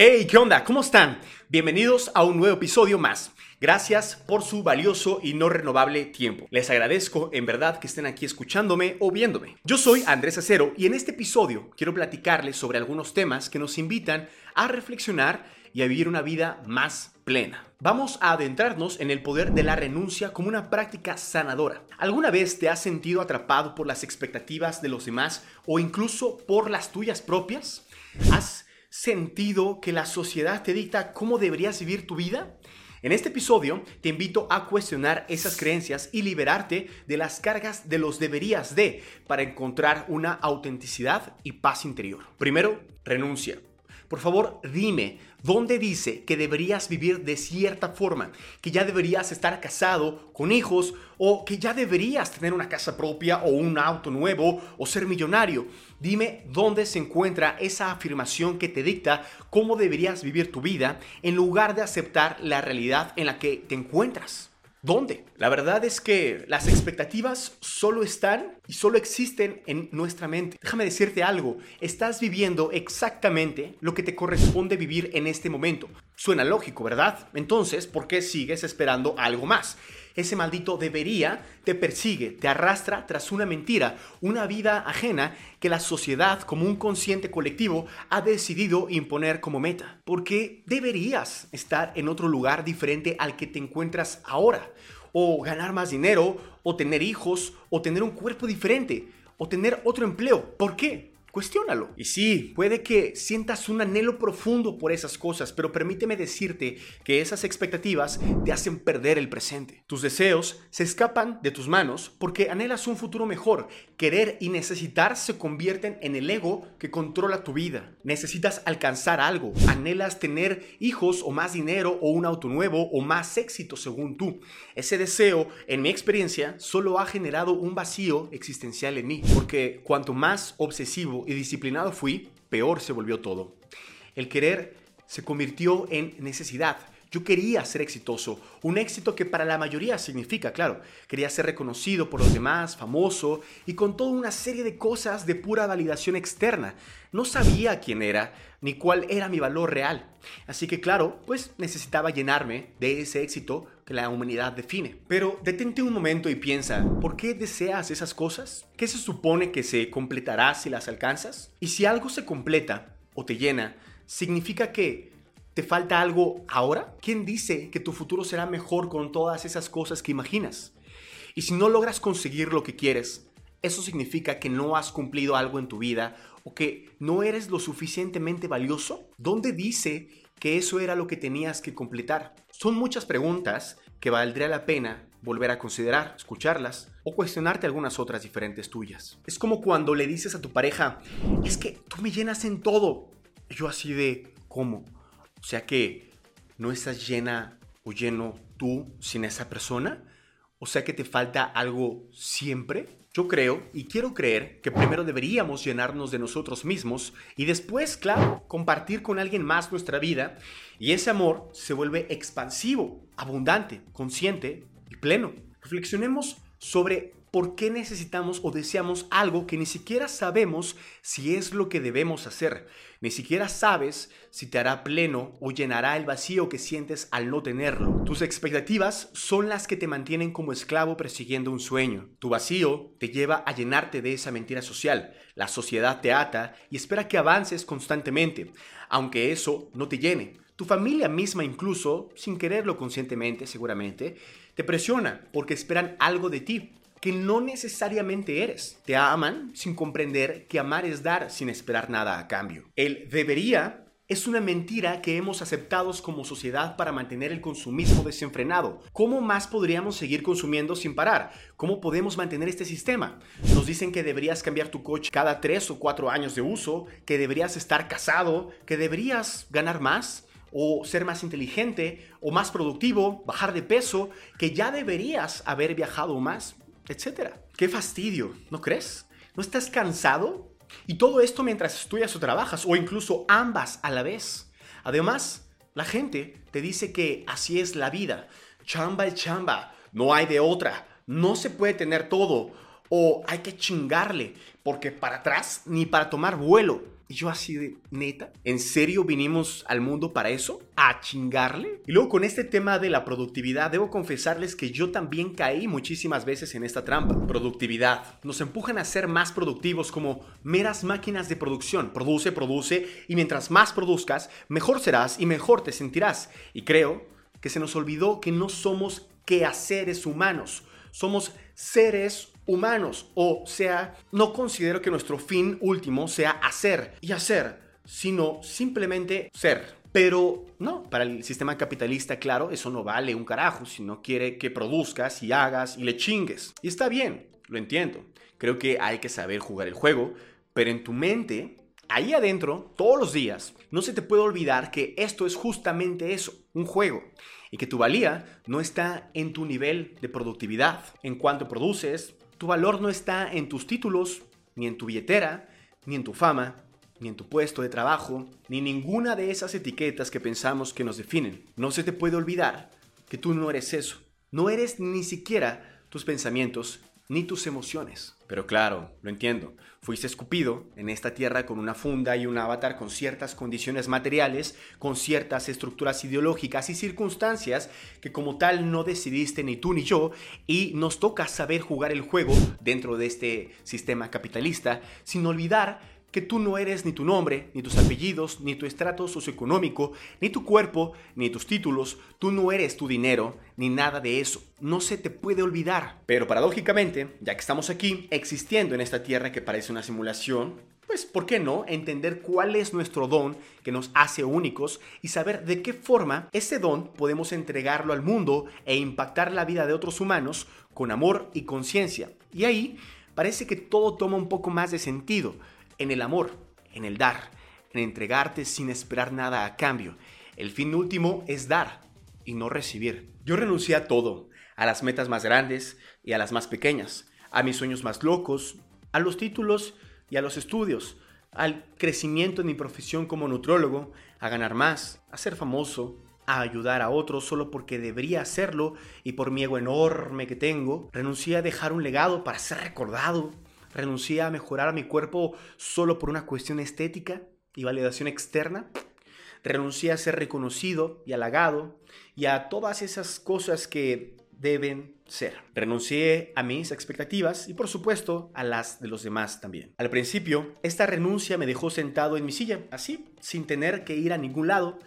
Hey, ¿qué onda? ¿Cómo están? Bienvenidos a un nuevo episodio más. Gracias por su valioso y no renovable tiempo. Les agradezco en verdad que estén aquí escuchándome o viéndome. Yo soy Andrés Acero y en este episodio quiero platicarles sobre algunos temas que nos invitan a reflexionar y a vivir una vida más plena. Vamos a adentrarnos en el poder de la renuncia como una práctica sanadora. ¿Alguna vez te has sentido atrapado por las expectativas de los demás o incluso por las tuyas propias? ¿Has sentido que la sociedad te dicta cómo deberías vivir tu vida? En este episodio te invito a cuestionar esas creencias y liberarte de las cargas de los deberías de para encontrar una autenticidad y paz interior. Primero, renuncia. Por favor, dime, ¿dónde dice que deberías vivir de cierta forma? Que ya deberías estar casado, con hijos, o que ya deberías tener una casa propia o un auto nuevo o ser millonario. Dime dónde se encuentra esa afirmación que te dicta cómo deberías vivir tu vida en lugar de aceptar la realidad en la que te encuentras. ¿Dónde? La verdad es que las expectativas solo están y solo existen en nuestra mente. Déjame decirte algo, estás viviendo exactamente lo que te corresponde vivir en este momento. Suena lógico, ¿verdad? Entonces, ¿por qué sigues esperando algo más? Ese maldito debería te persigue, te arrastra tras una mentira, una vida ajena que la sociedad como un consciente colectivo ha decidido imponer como meta. Porque deberías estar en otro lugar diferente al que te encuentras ahora, o ganar más dinero, o tener hijos, o tener un cuerpo diferente, o tener otro empleo. ¿Por qué? Cuestiónalo. Y sí, puede que sientas un anhelo profundo por esas cosas, pero permíteme decirte que esas expectativas te hacen perder el presente. Tus deseos se escapan de tus manos porque anhelas un futuro mejor. Querer y necesitar se convierten en el ego que controla tu vida. Necesitas alcanzar algo. Anhelas tener hijos o más dinero o un auto nuevo o más éxito según tú. Ese deseo, en mi experiencia, solo ha generado un vacío existencial en mí, porque cuanto más obsesivo y disciplinado fui, peor se volvió todo. El querer se convirtió en necesidad. Yo quería ser exitoso, un éxito que para la mayoría significa, claro, quería ser reconocido por los demás, famoso y con toda una serie de cosas de pura validación externa. No sabía quién era ni cuál era mi valor real. Así que claro, pues necesitaba llenarme de ese éxito que la humanidad define. Pero detente un momento y piensa, ¿por qué deseas esas cosas? ¿Qué se supone que se completará si las alcanzas? Y si algo se completa o te llena, significa que ¿Te falta algo ahora? ¿Quién dice que tu futuro será mejor con todas esas cosas que imaginas? Y si no logras conseguir lo que quieres, eso significa que no has cumplido algo en tu vida o que no eres lo suficientemente valioso. ¿Dónde dice que eso era lo que tenías que completar? Son muchas preguntas que valdría la pena volver a considerar, escucharlas o cuestionarte algunas otras diferentes tuyas. Es como cuando le dices a tu pareja, es que tú me llenas en todo. yo así de, ¿cómo? O sea que no estás llena o lleno tú sin esa persona. O sea que te falta algo siempre. Yo creo y quiero creer que primero deberíamos llenarnos de nosotros mismos y después, claro, compartir con alguien más nuestra vida y ese amor se vuelve expansivo, abundante, consciente y pleno. Reflexionemos sobre por qué necesitamos o deseamos algo que ni siquiera sabemos si es lo que debemos hacer. Ni siquiera sabes si te hará pleno o llenará el vacío que sientes al no tenerlo. Tus expectativas son las que te mantienen como esclavo persiguiendo un sueño. Tu vacío te lleva a llenarte de esa mentira social. La sociedad te ata y espera que avances constantemente, aunque eso no te llene. Tu familia misma incluso, sin quererlo conscientemente seguramente, te presiona porque esperan algo de ti que no necesariamente eres. Te aman sin comprender que amar es dar sin esperar nada a cambio. El debería es una mentira que hemos aceptado como sociedad para mantener el consumismo desenfrenado. ¿Cómo más podríamos seguir consumiendo sin parar? ¿Cómo podemos mantener este sistema? Nos dicen que deberías cambiar tu coche cada tres o cuatro años de uso, que deberías estar casado, que deberías ganar más o ser más inteligente o más productivo, bajar de peso, que ya deberías haber viajado más etcétera. Qué fastidio, ¿no crees? ¿No estás cansado? Y todo esto mientras estudias o trabajas, o incluso ambas a la vez. Además, la gente te dice que así es la vida. Chamba y chamba, no hay de otra. No se puede tener todo. O hay que chingarle, porque para atrás ni para tomar vuelo. Y yo así de, neta, ¿en serio vinimos al mundo para eso? ¿A chingarle? Y luego con este tema de la productividad, debo confesarles que yo también caí muchísimas veces en esta trampa. Productividad. Nos empujan a ser más productivos como meras máquinas de producción. Produce, produce y mientras más produzcas, mejor serás y mejor te sentirás. Y creo que se nos olvidó que no somos quehaceres humanos. Somos seres humanos. O sea, no considero que nuestro fin último sea hacer y hacer, sino simplemente ser. Pero no, para el sistema capitalista, claro, eso no vale un carajo si no quiere que produzcas y hagas y le chingues. Y está bien, lo entiendo. Creo que hay que saber jugar el juego, pero en tu mente, ahí adentro, todos los días, no se te puede olvidar que esto es justamente eso, un juego y que tu valía no está en tu nivel de productividad. En cuanto produces, tu valor no está en tus títulos, ni en tu billetera, ni en tu fama, ni en tu puesto de trabajo, ni ninguna de esas etiquetas que pensamos que nos definen. No se te puede olvidar que tú no eres eso. No eres ni siquiera tus pensamientos ni tus emociones. Pero claro, lo entiendo. Fuiste escupido en esta tierra con una funda y un avatar con ciertas condiciones materiales, con ciertas estructuras ideológicas y circunstancias que como tal no decidiste ni tú ni yo y nos toca saber jugar el juego dentro de este sistema capitalista sin olvidar que tú no eres ni tu nombre, ni tus apellidos, ni tu estrato socioeconómico, ni tu cuerpo, ni tus títulos, tú no eres tu dinero, ni nada de eso. No se te puede olvidar. Pero paradójicamente, ya que estamos aquí, existiendo en esta tierra que parece una simulación, pues, ¿por qué no entender cuál es nuestro don que nos hace únicos y saber de qué forma ese don podemos entregarlo al mundo e impactar la vida de otros humanos con amor y conciencia? Y ahí parece que todo toma un poco más de sentido en el amor, en el dar, en entregarte sin esperar nada a cambio. El fin último es dar y no recibir. Yo renuncié a todo, a las metas más grandes y a las más pequeñas, a mis sueños más locos, a los títulos y a los estudios, al crecimiento en mi profesión como nutrólogo, a ganar más, a ser famoso, a ayudar a otros solo porque debería hacerlo y por mi ego enorme que tengo, renuncié a dejar un legado para ser recordado, renuncié a mejorar mi cuerpo solo por una cuestión estética y validación externa. Renuncié a ser reconocido y halagado y a todas esas cosas que deben ser. Renuncié a mis expectativas y por supuesto a las de los demás también. Al principio, esta renuncia me dejó sentado en mi silla, así, sin tener que ir a ningún lado.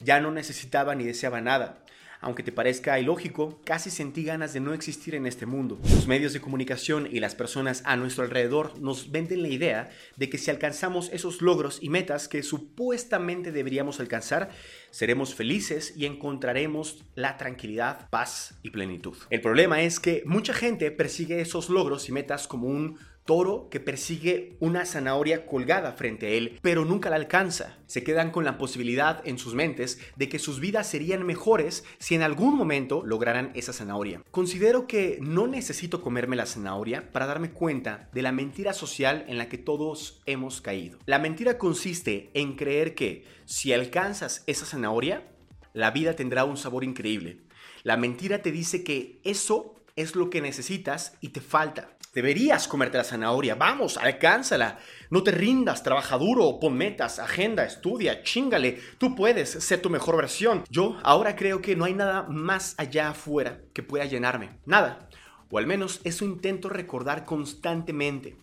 Ya no necesitaba ni deseaba nada. Aunque te parezca ilógico, casi sentí ganas de no existir en este mundo. Los medios de comunicación y las personas a nuestro alrededor nos venden la idea de que si alcanzamos esos logros y metas que supuestamente deberíamos alcanzar, seremos felices y encontraremos la tranquilidad, paz y plenitud. El problema es que mucha gente persigue esos logros y metas como un toro que persigue una zanahoria colgada frente a él, pero nunca la alcanza. Se quedan con la posibilidad en sus mentes de que sus vidas serían mejores si en algún momento lograran esa zanahoria. Considero que no necesito comerme la zanahoria para darme cuenta de la mentira social en la que todos hemos caído. La mentira consiste en creer que si alcanzas esa zanahoria, la vida tendrá un sabor increíble. La mentira te dice que eso es lo que necesitas y te falta. Deberías comerte la zanahoria. Vamos, alcánzala. No te rindas, trabaja duro, pon metas, agenda, estudia, chingale. Tú puedes ser tu mejor versión. Yo ahora creo que no hay nada más allá afuera que pueda llenarme. Nada. O al menos eso intento recordar constantemente.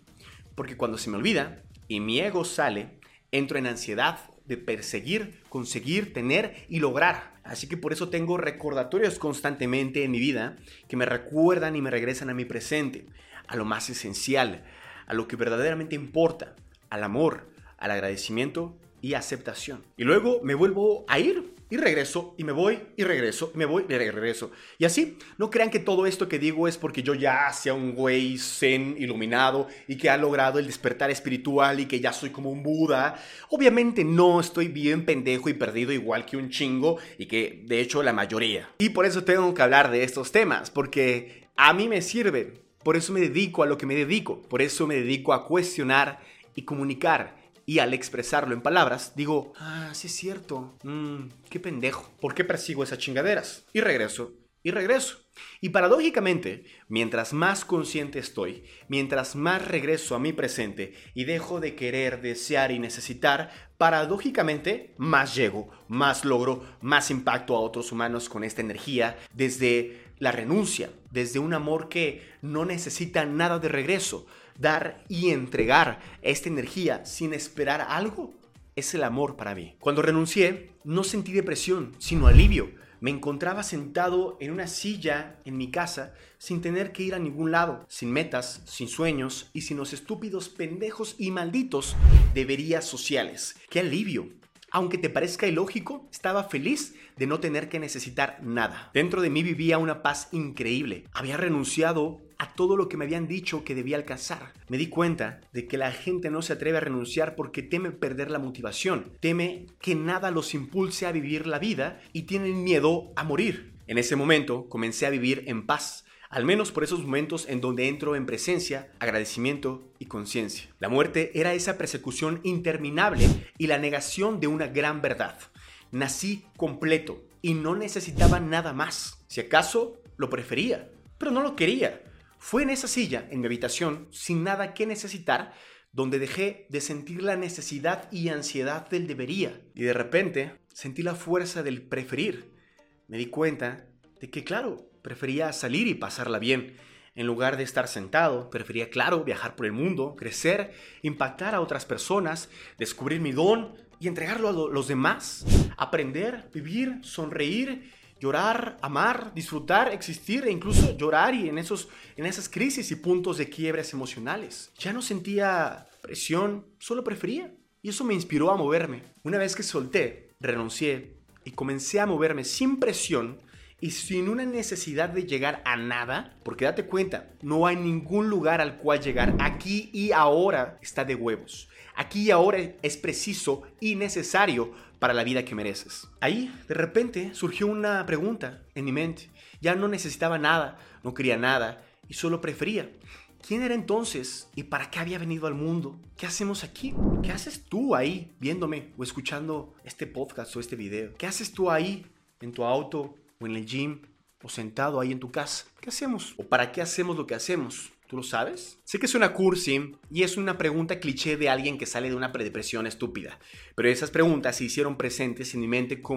Porque cuando se me olvida y mi ego sale, entro en ansiedad de perseguir, conseguir, tener y lograr. Así que por eso tengo recordatorios constantemente en mi vida que me recuerdan y me regresan a mi presente a lo más esencial, a lo que verdaderamente importa, al amor, al agradecimiento y aceptación. Y luego me vuelvo a ir y regreso y me voy y regreso y me voy y regreso. Y así, no crean que todo esto que digo es porque yo ya sea un güey zen iluminado y que ha logrado el despertar espiritual y que ya soy como un Buda. Obviamente no estoy bien pendejo y perdido igual que un chingo y que de hecho la mayoría. Y por eso tengo que hablar de estos temas, porque a mí me sirve por eso me dedico a lo que me dedico, por eso me dedico a cuestionar y comunicar. Y al expresarlo en palabras, digo, ah, sí es cierto, mmm, qué pendejo, ¿por qué persigo esas chingaderas? Y regreso y regreso. Y paradójicamente, mientras más consciente estoy, mientras más regreso a mi presente y dejo de querer, desear y necesitar, paradójicamente más llego, más logro, más impacto a otros humanos con esta energía desde la renuncia, desde un amor que no necesita nada de regreso. Dar y entregar esta energía sin esperar algo es el amor para mí. Cuando renuncié, no sentí depresión, sino alivio me encontraba sentado en una silla en mi casa sin tener que ir a ningún lado, sin metas, sin sueños y sin los estúpidos pendejos y malditos deberías sociales. ¡Qué alivio! Aunque te parezca ilógico, estaba feliz de no tener que necesitar nada. Dentro de mí vivía una paz increíble. Había renunciado a todo lo que me habían dicho que debía alcanzar. Me di cuenta de que la gente no se atreve a renunciar porque teme perder la motivación, teme que nada los impulse a vivir la vida y tienen miedo a morir. En ese momento comencé a vivir en paz, al menos por esos momentos en donde entro en presencia, agradecimiento y conciencia. La muerte era esa persecución interminable y la negación de una gran verdad. Nací completo y no necesitaba nada más. Si acaso, lo prefería, pero no lo quería. Fue en esa silla, en mi habitación, sin nada que necesitar, donde dejé de sentir la necesidad y ansiedad del debería. Y de repente sentí la fuerza del preferir. Me di cuenta de que, claro, prefería salir y pasarla bien. En lugar de estar sentado, prefería, claro, viajar por el mundo, crecer, impactar a otras personas, descubrir mi don y entregarlo a los demás. Aprender, vivir, sonreír llorar, amar, disfrutar, existir e incluso llorar y en, esos, en esas crisis y puntos de quiebres emocionales. Ya no sentía presión, solo prefería. Y eso me inspiró a moverme. Una vez que solté, renuncié y comencé a moverme sin presión y sin una necesidad de llegar a nada, porque date cuenta, no hay ningún lugar al cual llegar. Aquí y ahora está de huevos. Aquí y ahora es preciso y necesario para la vida que mereces. Ahí, de repente, surgió una pregunta en mi mente. Ya no necesitaba nada, no quería nada y solo prefería. ¿Quién era entonces y para qué había venido al mundo? ¿Qué hacemos aquí? ¿Qué haces tú ahí viéndome o escuchando este podcast o este video? ¿Qué haces tú ahí en tu auto o en el gym o sentado ahí en tu casa? ¿Qué hacemos? ¿O para qué hacemos lo que hacemos? ¿Tú lo sabes? Sé que es una cursi y es una pregunta cliché de alguien que sale de una predepresión estúpida, pero esas preguntas se hicieron presentes en mi mente como